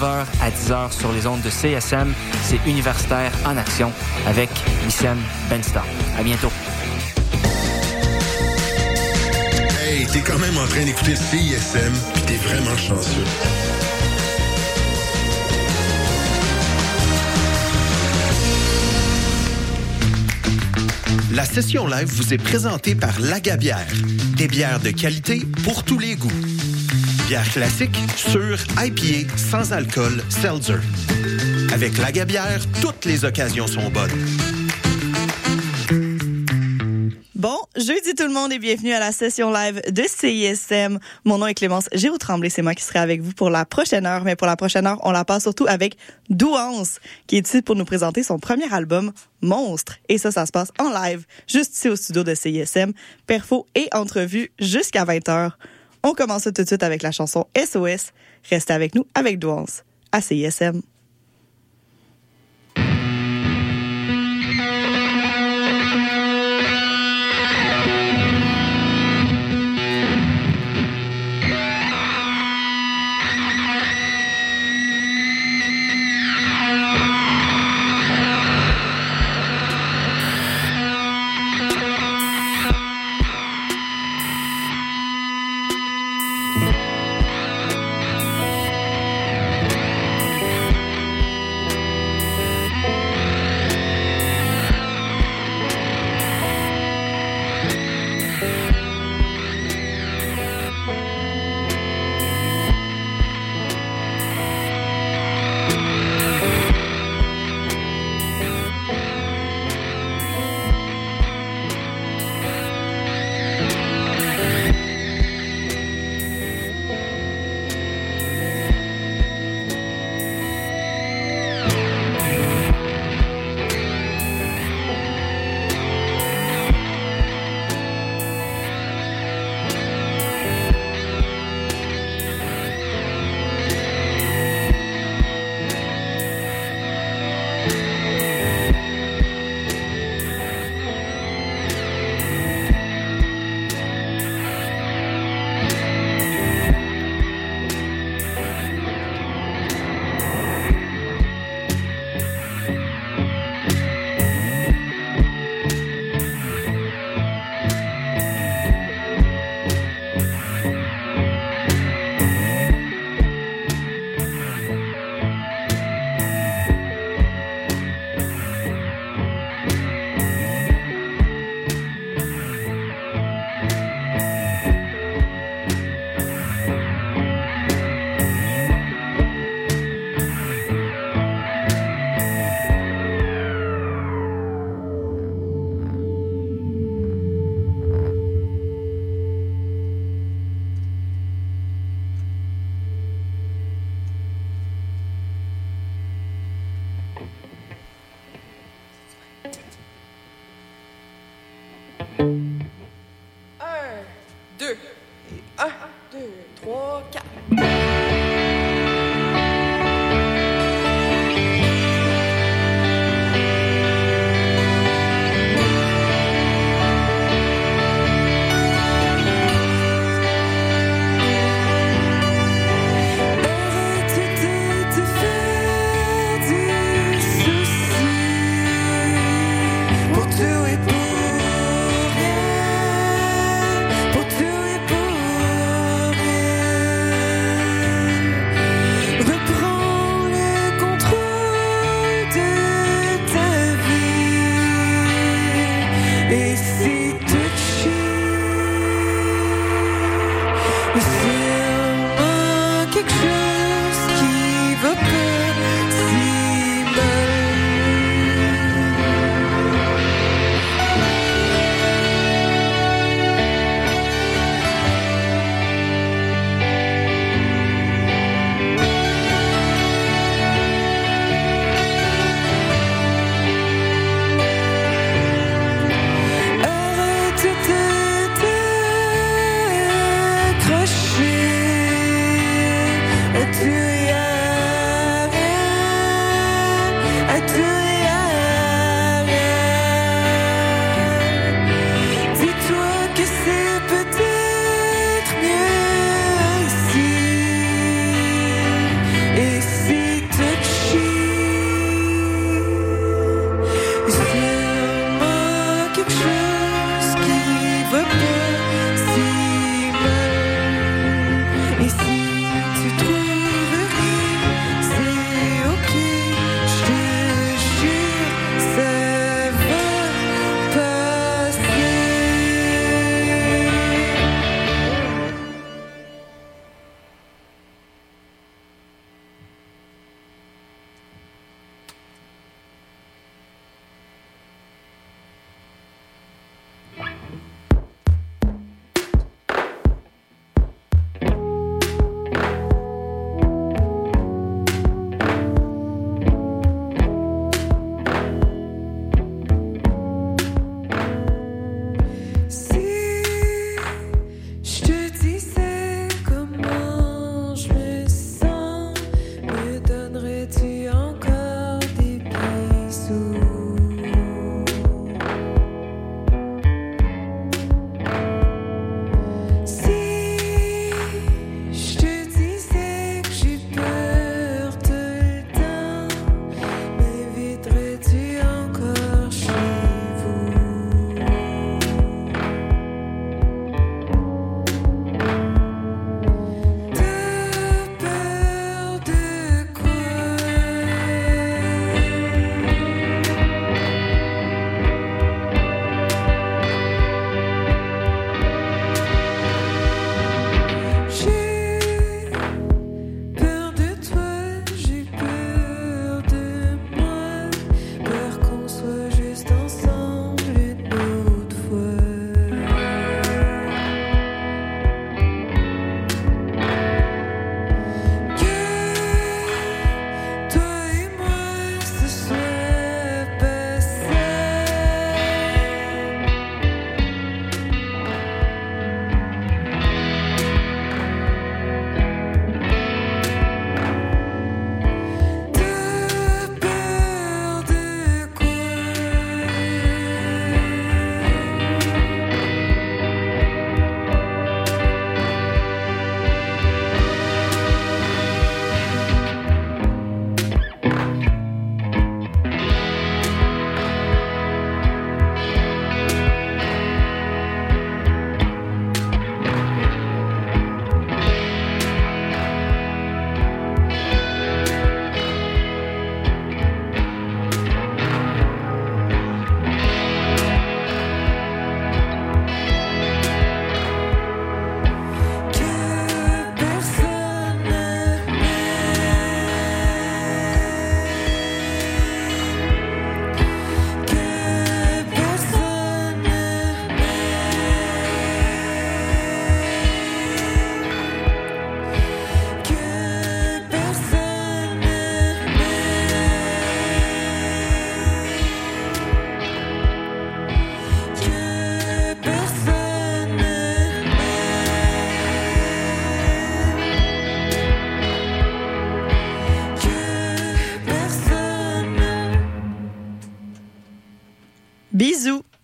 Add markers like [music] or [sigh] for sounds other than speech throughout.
9h à 10h sur les ondes de CSM. C'est Universitaire en action avec Wissem Benstar. À bientôt. Hey, t'es quand même en train d'écouter CISM, puis t'es vraiment chanceux. La session live vous est présentée par Lagabière. Des bières de qualité pour tous les goûts. Bière classique, sûre, IPA, sans alcool, seltzer. Avec Lagabière, toutes les occasions sont bonnes. Bon, jeudi tout le monde et bienvenue à la session live de CISM. Mon nom est Clémence Géo Tremblay, c'est moi qui serai avec vous pour la prochaine heure, mais pour la prochaine heure, on la passe surtout avec Douance, qui est ici pour nous présenter son premier album, Monstre. Et ça, ça se passe en live, juste ici au studio de CISM, perfo et entrevue jusqu'à 20h. On commence tout de suite avec la chanson SOS. Restez avec nous avec Douance à CISM.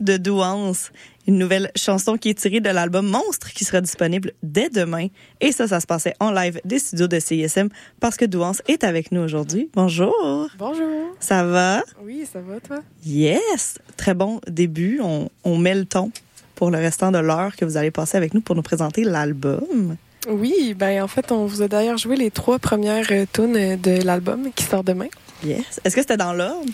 De Douance, une nouvelle chanson qui est tirée de l'album Monstre qui sera disponible dès demain. Et ça, ça se passait en live des studios de CISM parce que Douance est avec nous aujourd'hui. Bonjour. Bonjour. Ça va? Oui, ça va, toi? Yes. Très bon début. On, on met le ton pour le restant de l'heure que vous allez passer avec nous pour nous présenter l'album. Oui, ben en fait, on vous a d'ailleurs joué les trois premières euh, tunes de l'album qui sort demain. Yes. Est-ce que c'était dans l'ordre?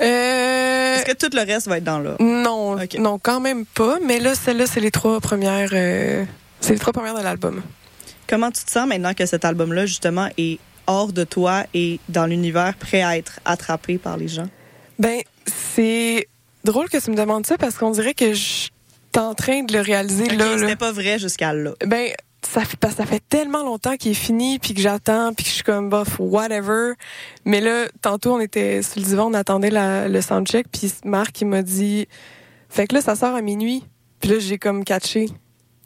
Euh, Est-ce que tout le reste va être dans l'ordre? non, non, quand même pas. Mais là, celle-là, c'est les trois premières. euh, c'est les trois premières de l'album. Comment tu te sens maintenant que cet album-là, justement, est hors de toi et dans l'univers, prêt à être attrapé par les gens? Ben, c'est drôle que tu me demandes ça parce qu'on dirait que je suis en train de le réaliser Ok, là. là. C'était pas vrai jusqu'à là. Ben, ça fait, ça fait tellement longtemps qu'il est fini, puis que j'attends, puis que je suis comme, bof, whatever. Mais là, tantôt, on était sur le divan, on attendait le soundcheck, puis Marc, il m'a dit, fait que là, ça sort à minuit. Puis là, j'ai comme catché. Tu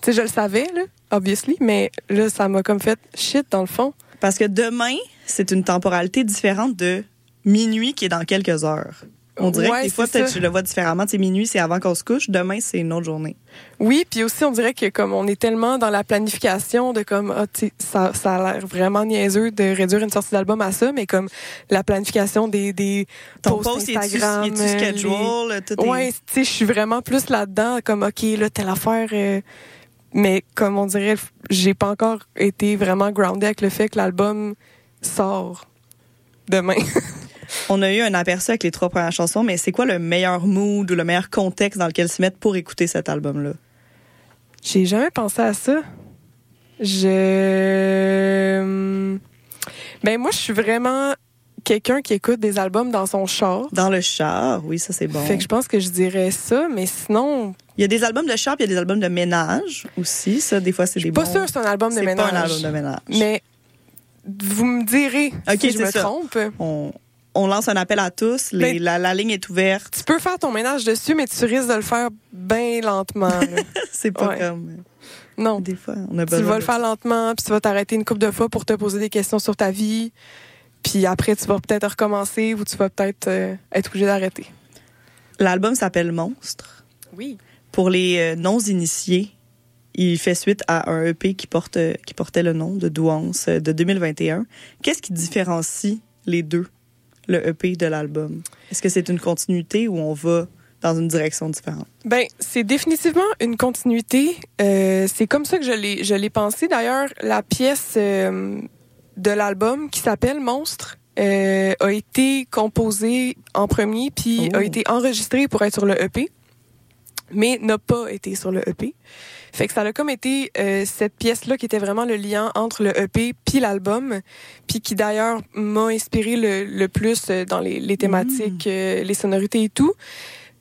sais, je le savais, là, obviously, mais là, ça m'a comme fait shit, dans le fond. Parce que demain, c'est une temporalité différente de minuit qui est dans quelques heures. On dirait Ouais, que des fois, peut-être je le vois différemment. Tu sais, minuit, c'est avant qu'on se couche. Demain, c'est une autre journée. Oui, puis aussi, on dirait que comme on est tellement dans la planification de comme, ah, ça, ça a l'air vraiment niaiseux de réduire une sortie d'album à ça, mais comme la planification des, des Ton posts post, Instagram, est-tu euh, schedule? Tout est- Ouais, tu sais, je suis vraiment plus là-dedans, comme ok, là telle affaire. euh, mais comme on dirait, j'ai pas encore été vraiment grounded avec le fait que l'album sort demain. [laughs] On a eu un aperçu avec les trois premières chansons, mais c'est quoi le meilleur mood ou le meilleur contexte dans lequel se mettre pour écouter cet album-là? j'ai jamais pensé à ça. Je. Ben moi, je suis vraiment quelqu'un qui écoute des albums dans son char. Dans le char, oui, ça c'est bon. Fait que je pense que je dirais ça, mais sinon, Il y a des albums de char, puis il y a des albums de ménage aussi. Ça, des fois, c'est je des suis pas bons. que c'est un album de C'est ménage. pas un album de ménage. Mais vous me direz si je c'est me ça. trompe. On, on lance un appel à tous. Les- Ben- la, la ligne est ouverte. Tu peux faire ton ménage dessus, mais tu risques de le faire bien lentement. [laughs] C'est pas Ouais. comme. non. Des fois, on a Tu besoin. vas de le faire lentement, puis tu vas t'arrêter une couple de fois pour te poser des questions sur ta vie. Puis après, tu vas peut-être recommencer ou tu vas peut-être euh, être obligé d'arrêter. L'album s'appelle Monstre. Oui. Pour les euh, non-initiés, il fait suite à un EP qui, porte, euh, qui portait le nom de Douance euh, de 2021. Qu'est-ce qui différencie les deux, le EP de l'album? Est-ce que c'est une continuité ou on va dans une direction différente? Ben, c'est définitivement une continuité. Euh, c'est comme ça que je l'ai, je l'ai pensé. D'ailleurs, la pièce euh, de l'album qui s'appelle Monstre euh, a été composée en premier, puis Oh. a été enregistrée pour être sur le EP, mais n'a pas été sur le EP. Fait que ça a comme été euh, cette pièce-là qui était vraiment le lien entre le EP puis l'album, puis qui d'ailleurs m'a inspiré le, le plus euh, dans les, les thématiques, euh, les sonorités et tout.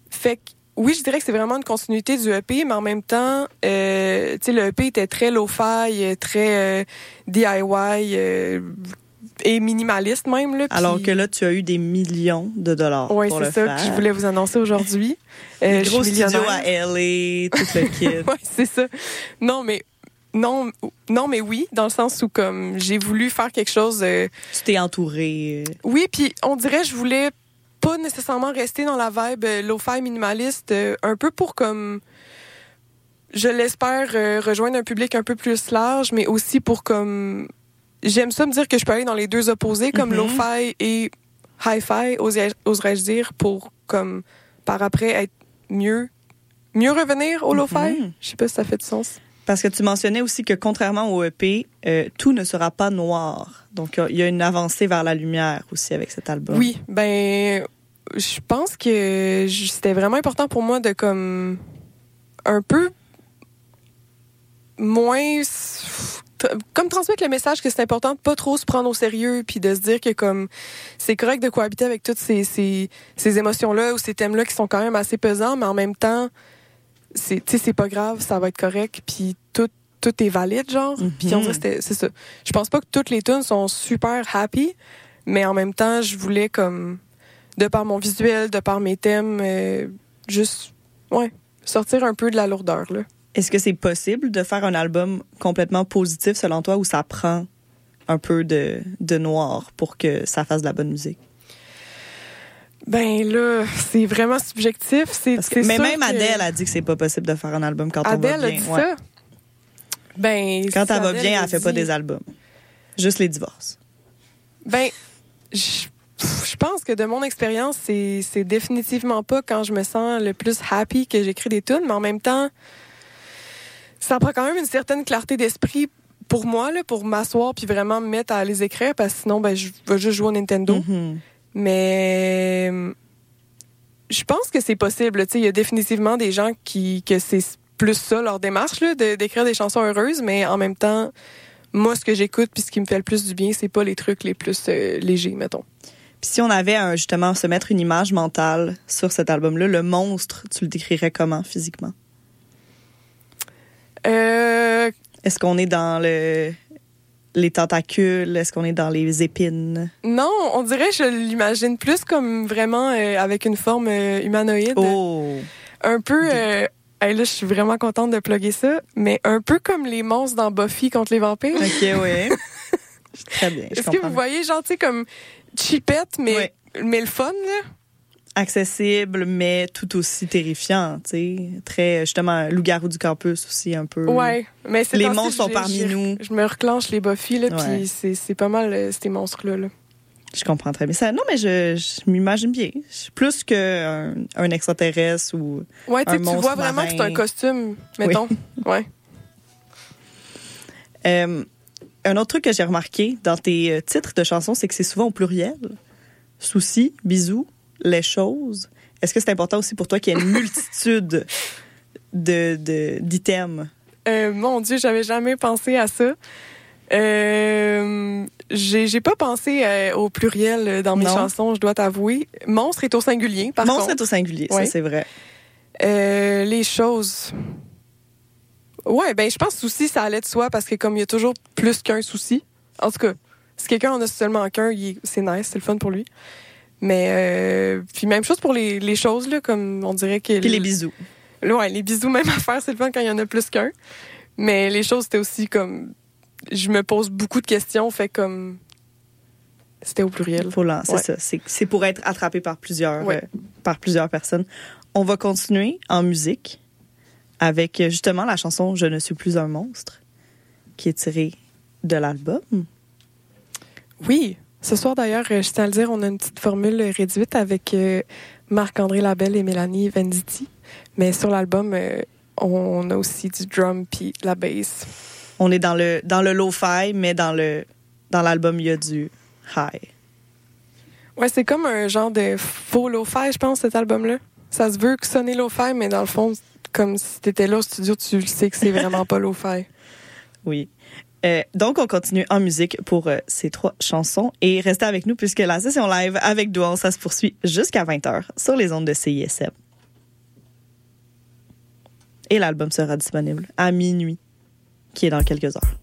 Fait que oui, je dirais que c'est vraiment une continuité du EP, mais en même temps, euh, tu sais, le EP était très low-fi, euh, très euh, DIY euh, et minimaliste même là. Alors que là, tu as eu des millions de dollars pour c'est ça faire. que je voulais vous annoncer aujourd'hui. [laughs] Euh, gros millionnaire. à LA, tout le [laughs] kit. ouais, c'est ça. Non, mais non, non, mais oui, dans le sens où comme j'ai voulu faire quelque chose. euh, tu t'es entouré. oui, puis on dirait je voulais pas nécessairement rester dans la vibe euh, lo-fi minimaliste, euh, un peu pour comme je l'espère euh, rejoindre un public un peu plus large, mais aussi pour comme j'aime ça me dire que je peux aller dans les deux opposés comme Mhm. lo-fi et hi-fi, oserais- oserais-je dire, pour comme par après être mieux mieux revenir au lo-fi? Mhm. Je sais pas si ça fait du sens. Parce que tu mentionnais aussi que contrairement au EP, euh, tout ne sera pas noir. Donc, il y a une avancée vers la lumière aussi avec cet album. Oui, ben je pense que c'était vraiment important pour moi de comme un peu moins comme transmettre le message que c'est important de pas trop se prendre au sérieux puis de se dire que comme c'est correct de cohabiter avec toutes ces ces, ces émotions là ou ces thèmes là qui sont quand même assez pesants mais en même temps c'est tu sais c'est pas grave, ça va être correct puis tout tout est valide genre. Puis on dirait que c'était- c'est ça. Je pense pas que toutes les tunes sont super happy, mais en même temps, je voulais comme de par mon visuel, de par mes thèmes euh, juste ouais, sortir un peu de la lourdeur là. Est-ce que c'est possible de faire un album complètement positif selon toi où ça prend un peu de, de noir pour que ça fasse de la bonne musique? Ben là, c'est vraiment subjectif. C'est, que- mais même que- Adèle a dit que c'est pas possible de faire un album quand Adèle on va a bien. dit Ouais. ça. Ben, Quand si elle va Adèle bien, elle fait pas dit- des albums. Juste les divorces. Ben, je je pense que de mon expérience, c'est c'est définitivement pas quand je me sens le plus happy que j'écris des tunes, mais en même temps, ça prend quand même une certaine clarté d'esprit pour moi, là, pour m'asseoir puis vraiment me mettre à les écrire, parce que sinon, ben, je vais juste jouer au Nintendo. Mhm. Mais euh, je pense que c'est possible. Il y a définitivement des gens qui que c'est plus ça leur démarche là, de- d'écrire des chansons heureuses, mais en même temps, moi, ce que j'écoute puis ce qui me fait le plus du bien, c'est pas les trucs les plus euh, légers, mettons. Puis si on avait un- justement se mettre une image mentale sur cet album-là, le monstre, tu le décrirais comment physiquement? Euh, Est-ce qu'on est dans le les tentacules? Est-ce qu'on est dans les épines? non, on dirait je l'imagine plus comme vraiment euh, avec une forme euh, humanoïde. Oh! Un peu. Euh, hey, là, je suis vraiment contente de plugger ça, mais un peu comme les monstres dans Buffy contre les vampires. OK, oui. [laughs] Très bien. Est-ce que vous voyez, genre, tu sais, comme chipette, mais, mais le fun, là? Accessible, mais tout aussi terrifiant, tu sais. Très, justement, loup-garou du campus aussi, un peu. Ouais. Mais c'est Les monstres sont parmi nous. Je me reclenche les Buffy, là, Ouais. puis c'est c'est pas mal euh, ces monstres-là. Là. Je comprends très bien. Ça, non, mais je, je m'imagine bien. Plus qu'un un extraterrestre ou. Ouais, tu Un sais, tu monstre vois vraiment que c'est un costume, mettons. [laughs] Ouais. Euh, un autre truc que j'ai remarqué dans tes euh, titres de chansons, c'est que c'est souvent au pluriel. Soucis, bisous, les choses. Est-ce que c'est important aussi pour toi qu'il y ait une multitude de de- d'items? Euh, mon Dieu, j'avais jamais pensé à ça. Euh, j'ai pas pensé euh, au pluriel dans mes Non. chansons, je dois t'avouer. Monstre est au singulier, par Monstre contre. est au singulier, Ouais. ça c'est vrai. Euh, les choses. Ouais, ben je pense que souci, ça allait de soi parce que comme il y a toujours plus qu'un souci. En tout cas, si quelqu'un en a seulement qu'un, c'est nice, c'est le fun pour lui. Mais euh, puis même chose pour les, les choses là, comme on dirait que Puis les bisous. Ouais, les bisous même [laughs] affaire, c'est le fun quand il y en a plus qu'un. Mais les choses c'était aussi comme je me pose beaucoup de questions, fait comme c'était au pluriel. L'en- c'est Ouais. ça. C'est pour être attrapé par plusieurs, Ouais. euh, par plusieurs personnes. On va continuer en musique avec euh, justement la chanson Je ne suis plus un monstre, qui est tirée de l'album. Oui. Ce soir, d'ailleurs, euh, je tiens à le dire, on a une petite formule réduite avec euh, Marc-André Labelle et Mélanie Venditti. Mais sur l'album, euh, on a aussi du drum puis la bass. On est dans le dans le lo-fi, mais dans le dans l'album il y a du high. Ouais, c'est comme un genre de faux lo-fi, je pense, cet album-là. Ça se veut que sonner lo-fi, mais dans le fond, comme si t'étais là au studio, tu sais que c'est vraiment pas lo-fi. [laughs] Oui. Euh, donc, on continue en musique pour euh, ces trois chansons. Et restez avec nous puisque la session live avec Douan, ça se poursuit jusqu'à 20h sur les ondes de CISM. Et l'album sera disponible à minuit, qui est dans quelques heures.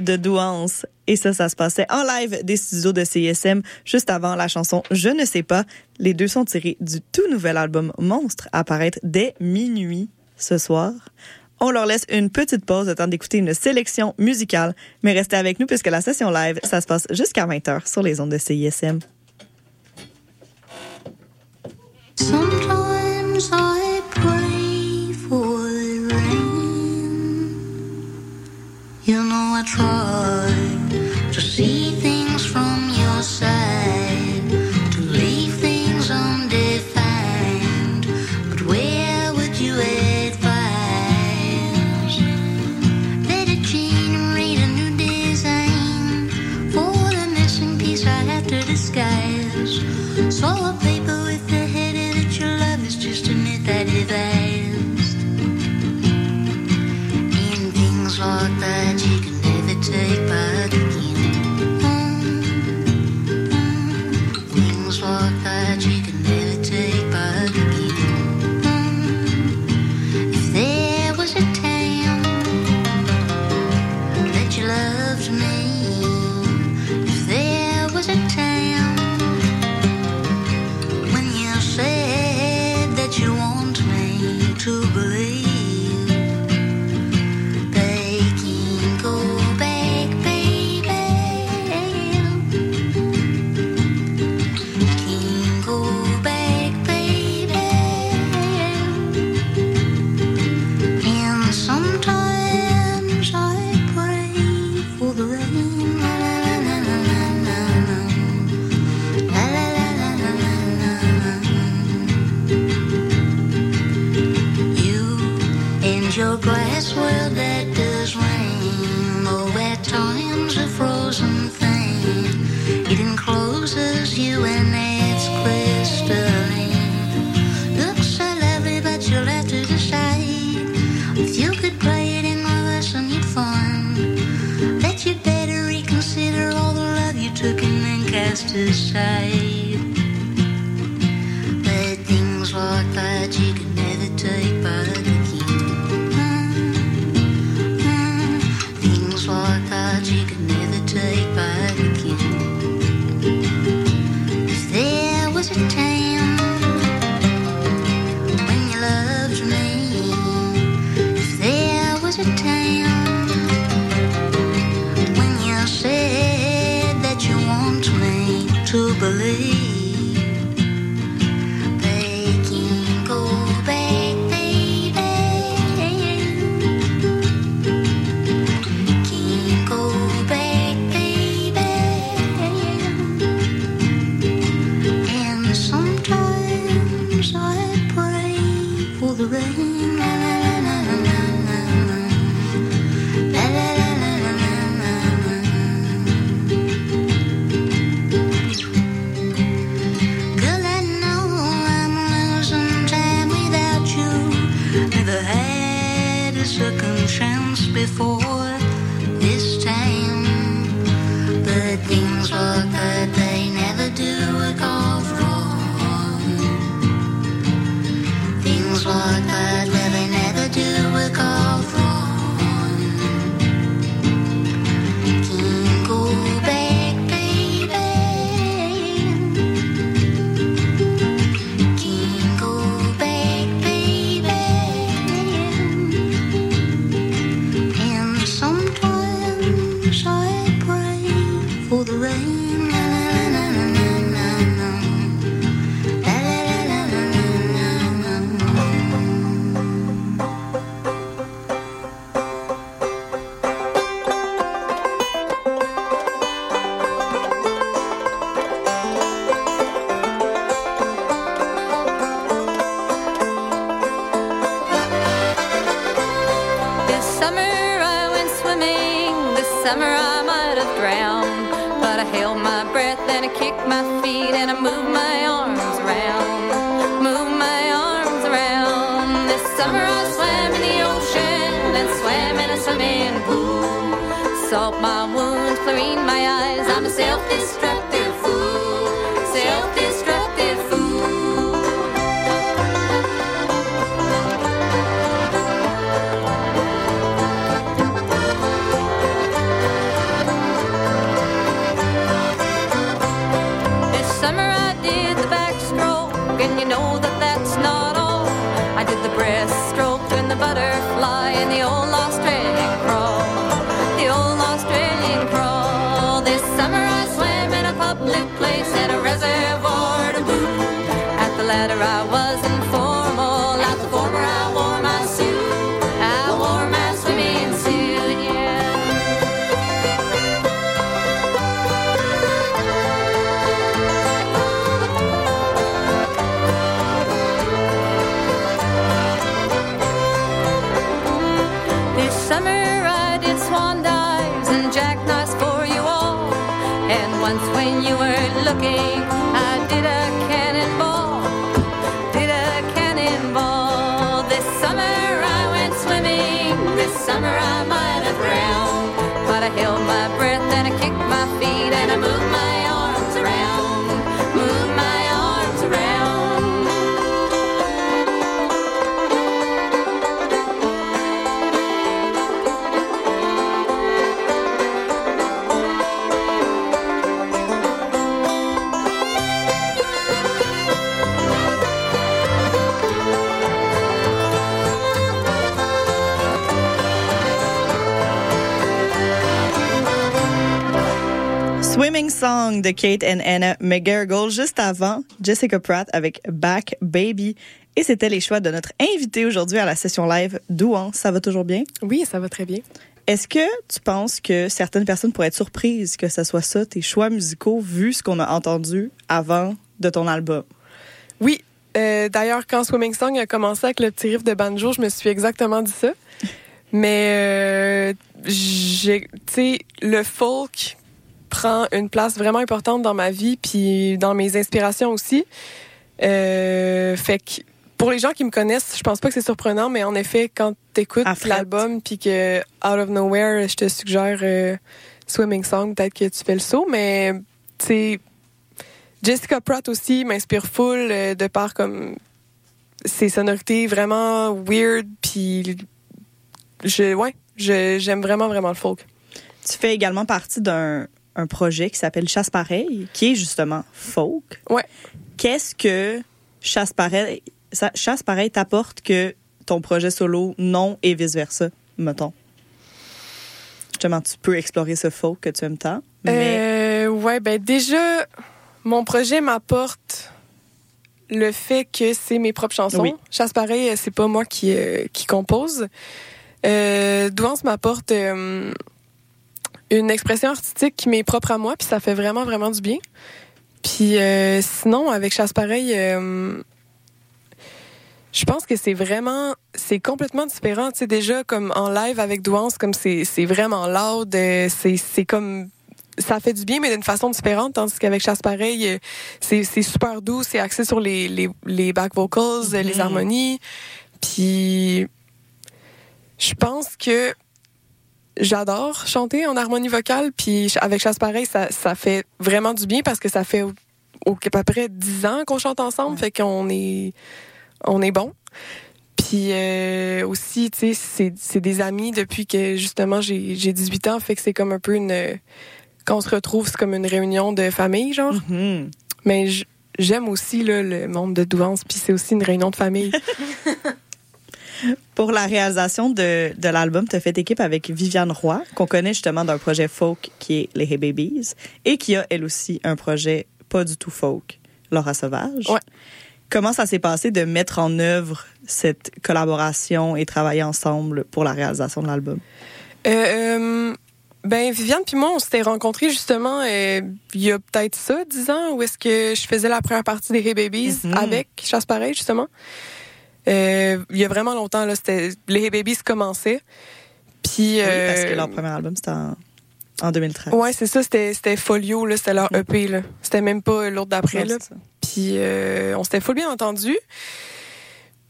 De Douance. Et ça, ça se passait en live des studios de CISM juste avant la chanson Je ne sais pas. Les deux sont tirés du tout nouvel album Monstre à apparaître dès minuit ce soir. On leur laisse une petite pause, le temps d'écouter une sélection musicale. Mais restez avec nous puisque la session live, ça se passe jusqu'à 20h sur les ondes de CISM. You know I try to see things from your side, to leave things undefined. But where would you advise? Let it generate a new design for the missing piece I have to disguise. to tell. summer I swam in the ocean and swam in a swimming pool. Salt my wounds, chlorine my eyes. I'm a self-destructive. Swimming Song de Kate and Anna McGarrigle. Juste avant, Jessica Pratt avec Back Baby. Et c'était les choix de notre invité aujourd'hui à la session live Douan. Ça va toujours bien? Oui, ça va très bien. Est-ce que tu penses que certaines personnes pourraient être surprises que ce soit ça, tes choix musicaux, vu ce qu'on a entendu avant de ton album? Oui. Euh, d'ailleurs, quand Swimming Song a commencé avec le petit riff de banjo, je me suis exactement dit ça. [laughs] Mais, euh, tu sais, le folk, prend une place vraiment importante dans ma vie, puis dans mes inspirations aussi. Euh, fait que pour les gens qui me connaissent, je pense pas que c'est surprenant, mais en effet, quand t'écoutes l'album, puis que out of nowhere, je te suggère euh, Swimming Song, peut-être que tu fais le saut, mais tu sais, Jessica Pratt aussi m'inspire full euh, de par comme ses sonorités vraiment weird, puis je, ouais, j'aime vraiment vraiment le folk. Tu fais également partie d'un un projet qui s'appelle Chasse Pareil, qui est justement folk. Ouais. Qu'est-ce que Chasse Pareil, ça- Chasse Pareil t'apporte que ton projet solo non et vice-versa, mettons? Justement, tu peux explorer ce folk que tu aimes tant, mais Euh, ouais, ben déjà, mon projet m'apporte le fait que c'est mes propres chansons. Oui. Chasse pareil, c'est pas moi qui, euh, qui compose. Euh, Douance m'apporte euh, une expression artistique qui m'est propre à moi, puis ça fait vraiment, vraiment du bien. Puis euh, sinon, avec Chasse pareil, euh, je pense que c'est vraiment, c'est complètement différent. Tu sais, déjà, comme en live avec Douance, comme c'est, c'est vraiment loud, euh, c'est, comme, ça fait du bien, mais d'une façon différente, tandis qu'avec Chasse Pareil, c'est, super doux, c'est axé sur les, les, les back vocals, les Mhm. harmonies. Puis, je pense que j'adore chanter en harmonie vocale, puis avec Chasse Pareil, ça, ça fait vraiment du bien parce que ça fait au, à peu près 10 ans qu'on chante ensemble, fait qu'on est, on est bon. Puis euh, aussi, tu sais, c'est, c'est des amis depuis que justement j'ai, j'ai 18 ans, fait que c'est comme un peu une. Quand on se retrouve, c'est comme une réunion de famille, genre. Mhm. Mais j'aime aussi là, le monde de Douance, puis c'est aussi une réunion de famille. [laughs] Pour la réalisation de, de l'album, tu as fait équipe avec Viviane Roy, qu'on connaît justement d'un projet folk qui est Les Hey Babies, et qui a elle aussi un projet pas du tout folk, Laura Sauvage. Ouais. Comment ça s'est passé de mettre en œuvre cette collaboration et travailler ensemble pour la réalisation de l'album? Euh, euh, ben Viviane puis moi, on s'était rencontrés justement euh, il y a peut-être ça, 10 ans, où est-ce que je faisais la première partie des Hey Babies Mhm. avec Chasse Pareil, justement. Euh, il y a vraiment longtemps, là, c'était les Hey Babies commençaient. Puis, Oui, parce que euh, leur premier album, c'était en, en 2013. Ouais, c'est ça, c'était Folio, là, c'était leur Mhm. EP, là. C'était même pas l'autre d'après, là. Puis euh, on s'était full bien entendu.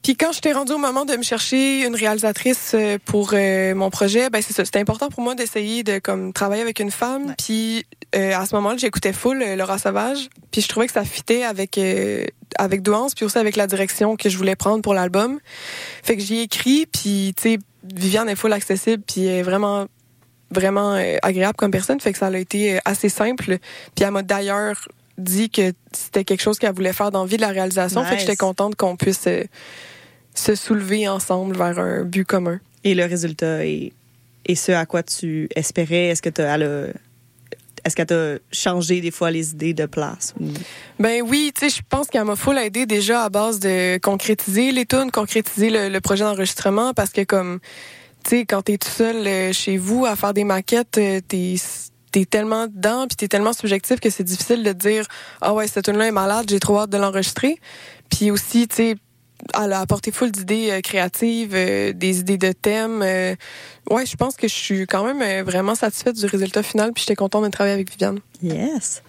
Puis quand j'étais rendue au moment de me chercher une réalisatrice euh, pour euh, mon projet, ben c'est ça, c'était important pour moi d'essayer de comme travailler avec une femme. Ouais. Puis euh, à ce moment-là, j'écoutais full euh, Laura Sauvage, puis je trouvais que ça fitait avec euh, avec Douance, puis aussi avec la direction que je voulais prendre pour l'album. Fait que j'y ai écrit, puis tu sais, Viviane est full accessible, puis elle est vraiment vraiment agréable comme personne, fait que ça a été assez simple. Puis elle m'a d'ailleurs dit que c'était quelque chose qu'elle voulait faire dans la vie de la réalisation, fait que j'étais contente qu'on puisse euh, se soulever ensemble vers un but commun. Et le résultat est, est ce à quoi tu espérais? Est-ce que tu est-ce qu'elle t'a changé des fois les idées de place? Ben oui, tu sais, je pense qu'elle m'a full aidé déjà à base de concrétiser les tunes, concrétiser le, le projet d'enregistrement parce que comme tu sais quand t'es tout seul euh, chez vous à faire des maquettes, euh, t'es t'es tellement dedans puis t'es tellement subjectif que c'est difficile de dire ah ouais cette tune là est malade, j'ai trop hâte de l'enregistrer. Puis aussi, tu sais elle a apporté full d'idées euh, créatives, euh, des idées de thèmes. euh. ouais, je pense que je suis quand même vraiment satisfaite du résultat final puis j'étais contente de travailler avec Viviane. Yes.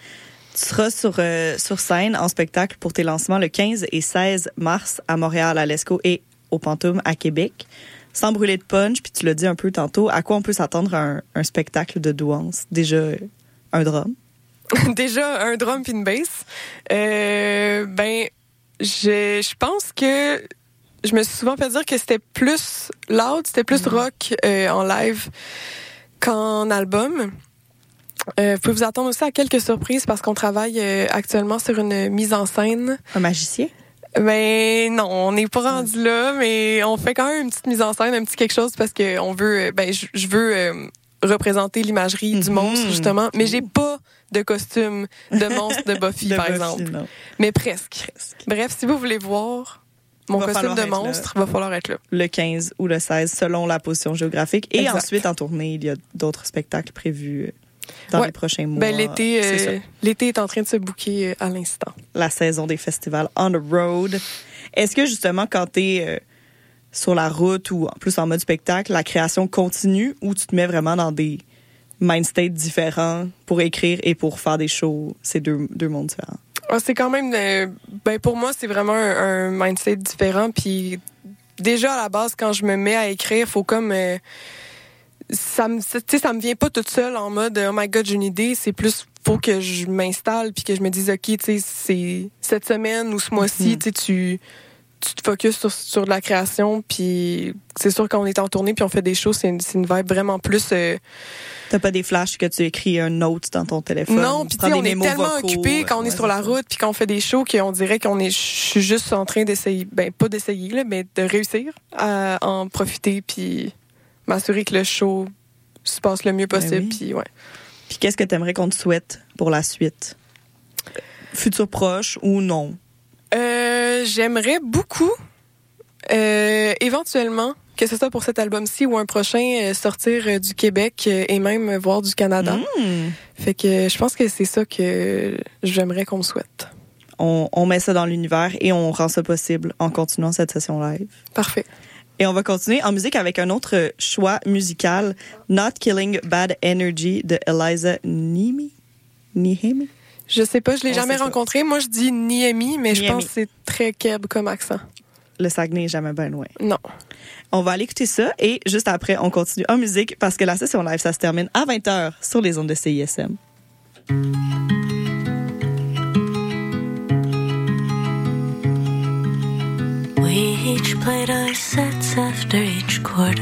Tu seras sur, euh, sur scène en spectacle pour tes lancements le 15 et 16 mars à Montréal, à l'ESCO et au Pantoum à Québec. Sans brûler de punch, puis tu l'as dit un peu tantôt, à quoi on peut s'attendre à un, un spectacle de douance? Déjà, un drum? [laughs] déjà un drum puis une bass. Euh, ben, je, je pense que je me suis souvent fait dire que c'était plus loud, c'était plus rock euh, en live qu'en album. Euh, vous pouvez vous attendre aussi à quelques surprises parce qu'on travaille euh, actuellement sur une mise en scène. Un magicien? Ben non, on n'est pas rendu là, mais on fait quand même une petite mise en scène, un petit quelque chose parce que on veut, euh, ben je, je veux euh, représenter l'imagerie du Mhm. monstre justement, mais j'ai pas de costume de monstre de Buffy De par Buffy, exemple, non. mais presque. Bref, si vous voulez voir mon costume de monstre, va falloir être là. Le 15 ou le 16, selon la position géographique. Et Exact. ensuite, en tournée, il y a d'autres spectacles prévus euh, dans Ouais. les prochains mois. Ben l'été, ça. euh, l'été est en train de se bouquer euh, à l'instant. la saison des festivals on the road. Est-ce que justement, quand tu es sur la route ou en plus en mode spectacle, la création continue ou tu te mets vraiment dans des mind states différents pour écrire et pour faire des shows? C'est deux, deux mondes différents. Ah, c'est quand même, euh, ben pour moi, c'est vraiment un, un mindset différent. Puis déjà à la base, quand je me mets à écrire, faut comme euh, ça me, tu sais, ça me vient pas toute seule en mode oh my god j'ai une idée. C'est plus faut que je m'installe puis que je me dise ok, tu sais, c'est cette semaine ou ce mois-ci, Mhm. tu sais, tu te focuses sur, sur de la création puis c'est sûr quand on est en tournée puis on fait des shows c'est une, une vibe vraiment plus euh, T'as pas des flashs que tu écris un note dans ton téléphone? non, puis on est tellement occupé quand on euh, est ouais, sur la route puis qu'on fait des shows qu'on dirait qu'on est, je suis juste en train d'essayer, ben pas d'essayer là, mais de réussir à en profiter puis m'assurer que le show se passe le mieux possible. Ben oui. Puis ouais. Puis qu'est-ce que tu aimerais qu'on te souhaite pour la suite? Futur proche ou non? Euh, J'aimerais beaucoup, euh, éventuellement, que ce soit pour cet album-ci ou un prochain, euh, sortir du Québec et même voir du Canada. Hmm. Fait que je pense que c'est ça que j'aimerais qu'on me souhaite. On, on met ça dans l'univers et on rend ça possible en continuant cette session live. Parfait. Et on va continuer en musique avec un autre choix musical, Not Killing Bad Energy de Eliza Nimi. Nihemi? Je sais pas, je l'ai jamais rencontré. Moi, je dis Niemi, mais je pense que c'est très keb comme accent. Le Saguenay est jamais bien loin. Non. On va aller écouter ça et juste après, on continue en musique parce que la session live, ça se termine à 20h sur les ondes de CISM. We each played our sets after each quarter.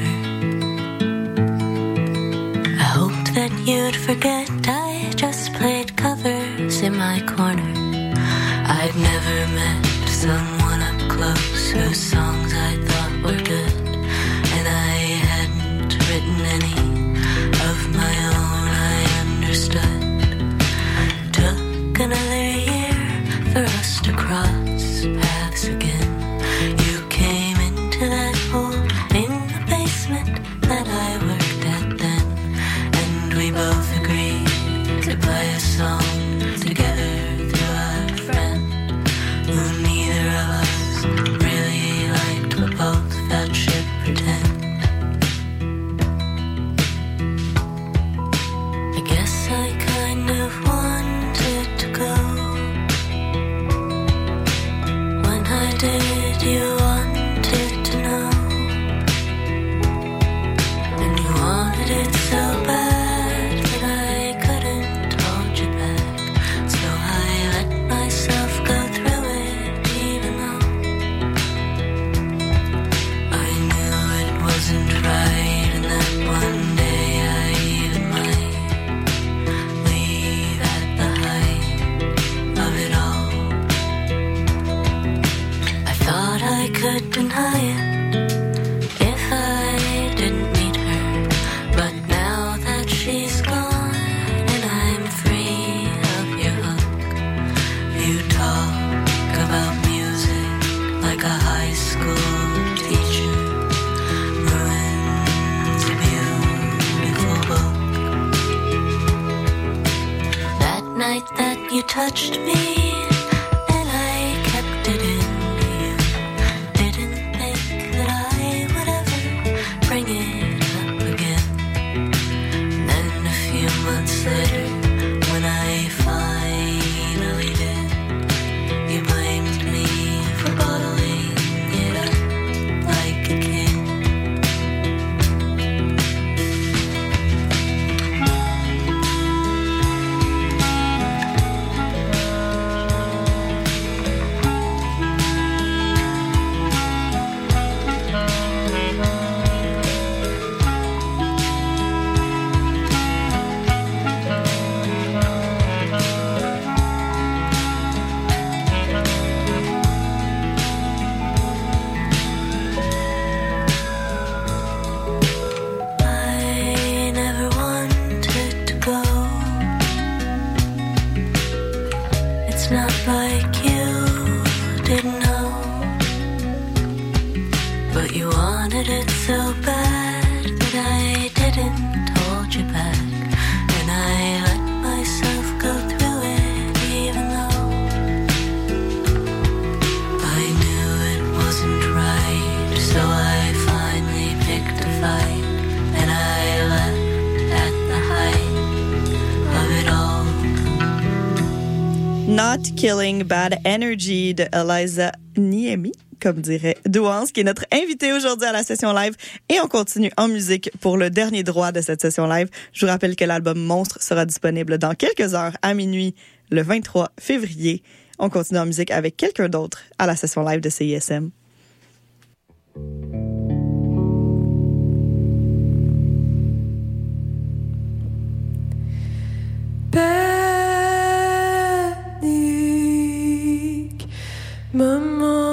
I hoped that you'd forget I just played covers in my corner. I'd never met someone up close whose songs I thought were good, and I hadn't written any of my own. Killing Bad Energy de Eliza Niemi, comme dirait Douance, qui est notre invité aujourd'hui à la session live. Et on continue en musique pour le dernier droit de cette session live. Je vous rappelle que l'album Monstre sera disponible dans quelques heures à minuit le 23 février. On continue en musique avec quelqu'un d'autre à la session live de CISM. Maman.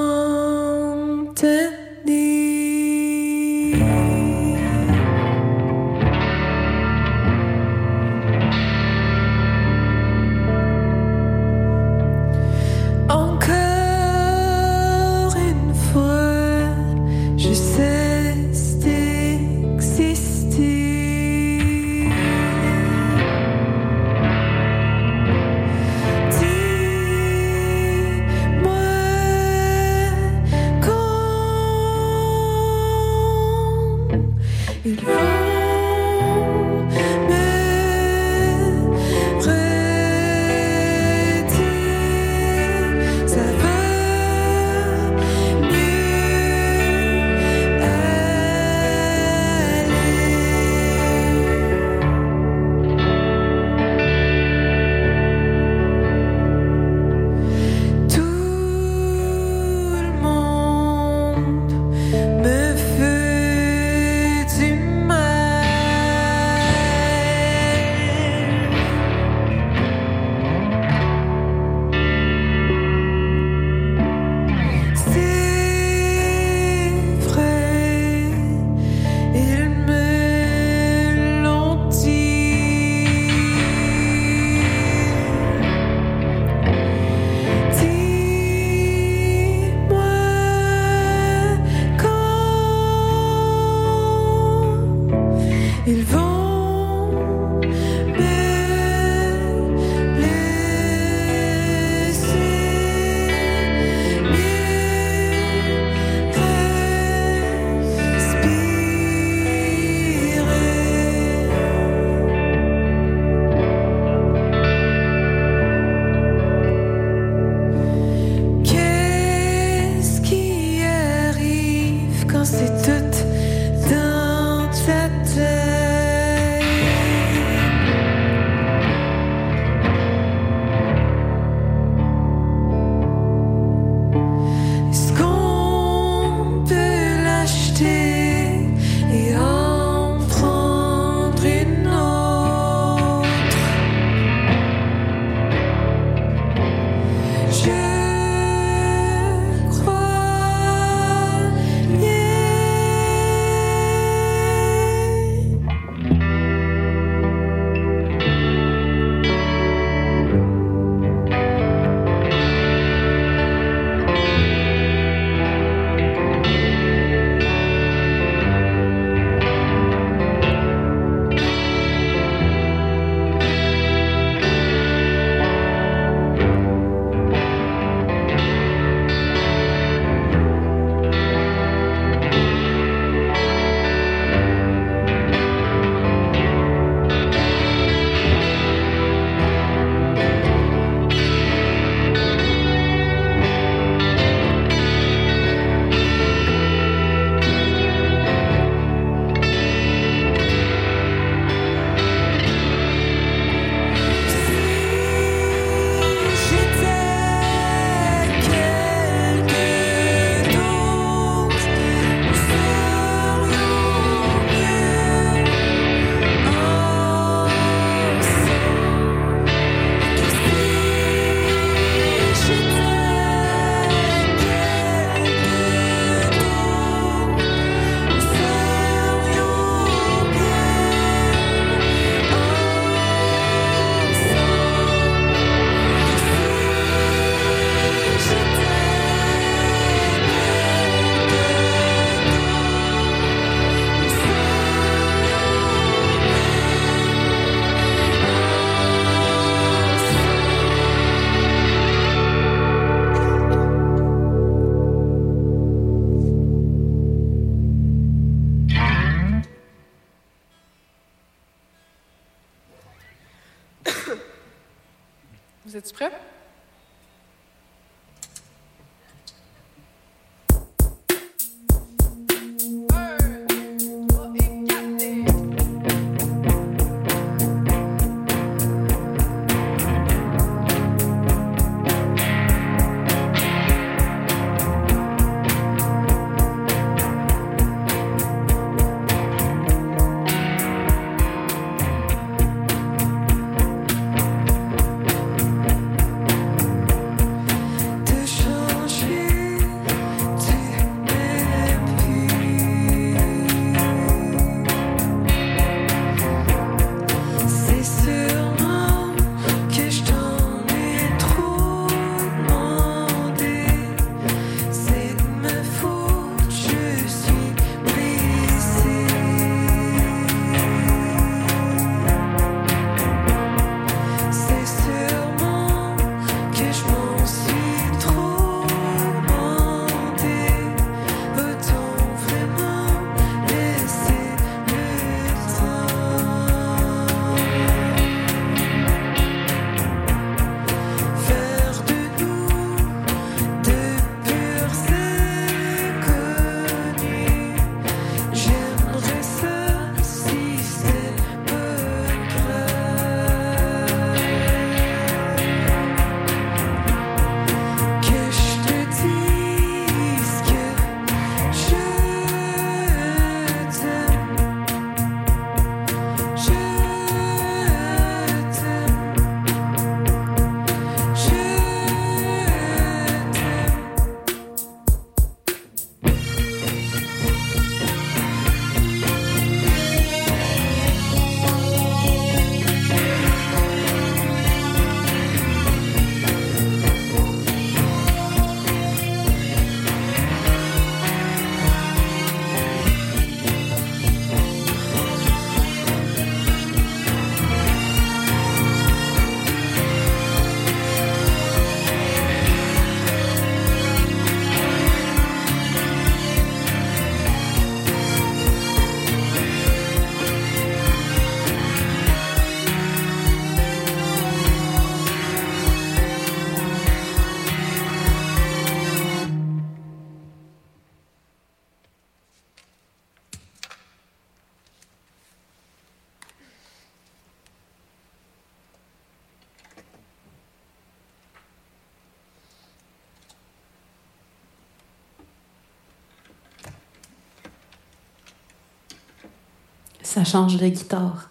Change de guitare.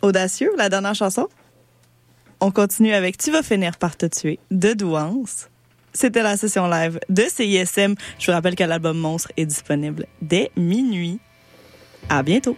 Audacieux, la dernière chanson? On continue avec Tu vas finir par te tuer de Douance. C'était la session live de CISM. Je vous rappelle que l'album Monstre est disponible dès minuit. À bientôt.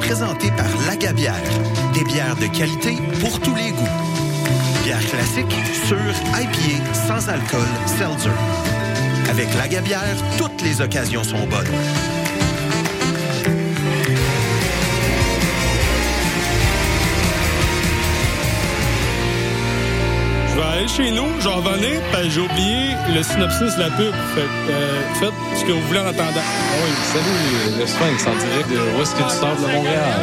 Présentée par Bière. Des bières de qualité pour tous les goûts. Bière classique, sûre, IPA, sans alcool, seltzer. Avec Laga Bière, toutes les occasions sont bonnes. Chez nous, je vais revenir, parce que j'ai oublié le synopsis de la pub. Fait euh, faites ce que vous voulez en attendant. Oui, salut, le Sphinx en direct de où est-ce que tu sors de Montréal?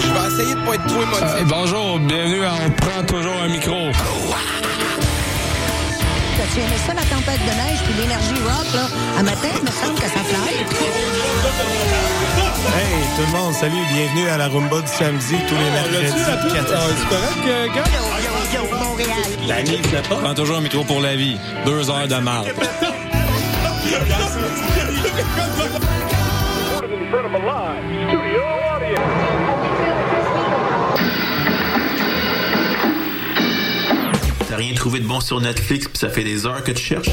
Je vais essayer de pas être trop émotif. Euh, bonjour, bienvenue à On prend toujours un micro. T'as-tu aimé ça, la tempête de neige puis l'énergie rock, là? À matin, il me semble que ça fly. Hey, tout le monde, salut, bienvenue à la rumba du samedi tous les mercredis. 4 à Ah, 6. C'est correct, euh, gars? Yo, yo, Montréal. La nuit, je pas? Prends toujours un métro pour la vie. Deux heures de marde. T'as rien trouvé de bon sur Netflix puis ça fait des heures que tu cherches?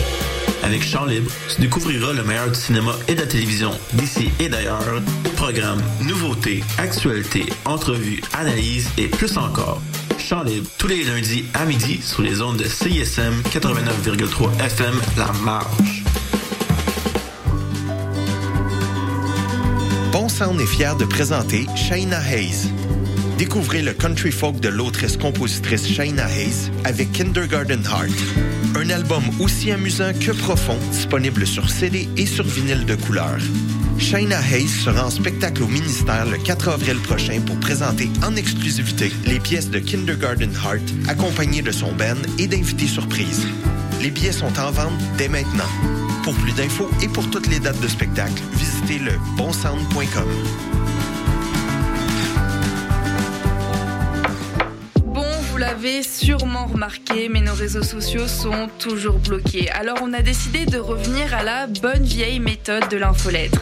Avec Champ Libre, tu découvriras le meilleur du cinéma et de la télévision d'ici et d'ailleurs. Programmes, nouveautés, actualités, entrevues, analyses et plus encore. Tous les lundis à midi sur les ondes de CISM 89,3 FM La Marge. Bon Sound est fier de présenter Shaina Hayes. Découvrez le country folk de l'autrice-compositrice Shaina Hayes avec Kindergarten Heart. Un album aussi amusant que profond, disponible sur CD et sur vinyle de couleur. Shaina Hayes sera en spectacle au ministère le 4 avril prochain pour présenter en exclusivité les pièces de Kindergarten Heart, accompagnées de son band et d'invités surprises. Les billets sont en vente dès maintenant. Pour plus d'infos et pour toutes les dates de spectacle, visitez le bonsound.com. Bon, vous l'avez sûrement remarqué, mais nos réseaux sociaux sont toujours bloqués. Alors on a décidé de revenir à la bonne vieille méthode de l'infolettre.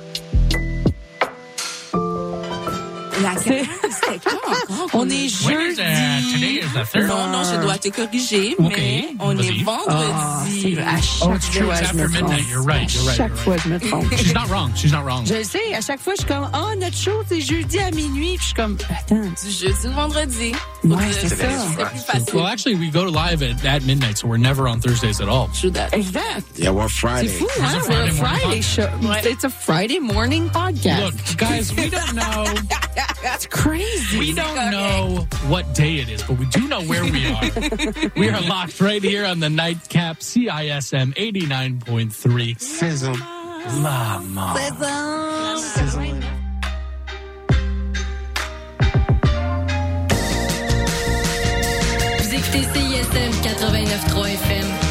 La c'était quoi encore? On est When is that? Today jeudi. is the third. Non, non, je dois te corriger, mais on vas-y. est vendredi. Ah, à chaque Oh, it's true. fois, je me after trompe. midnight. You're right. You're right. Chaque you're fois, je me [laughs] trompe. She's not wrong. She's not wrong. Je le sais, à chaque fois, je suis comme, oh, notre show, c'est jeudi à minuit. Puis je suis comme, attends. Du jeudi au vendredi. Ouais, C'est c'est ça. plus facile. Well, actually, we go live at, at midnight, so we're never on Thursdays at all. Exact. Yeah, we're C'est Friday. fou, It's hein? a C'est Friday Friday show. It's a Friday morning podcast. Look, guys, we don't know. [laughs] That's crazy. We don't know what day it is, but we do know where we are. [laughs] we are locked right here on the nightcap CISM 89.3. Sizzle. La mort. Vous écoutez CISM 89.3 FM.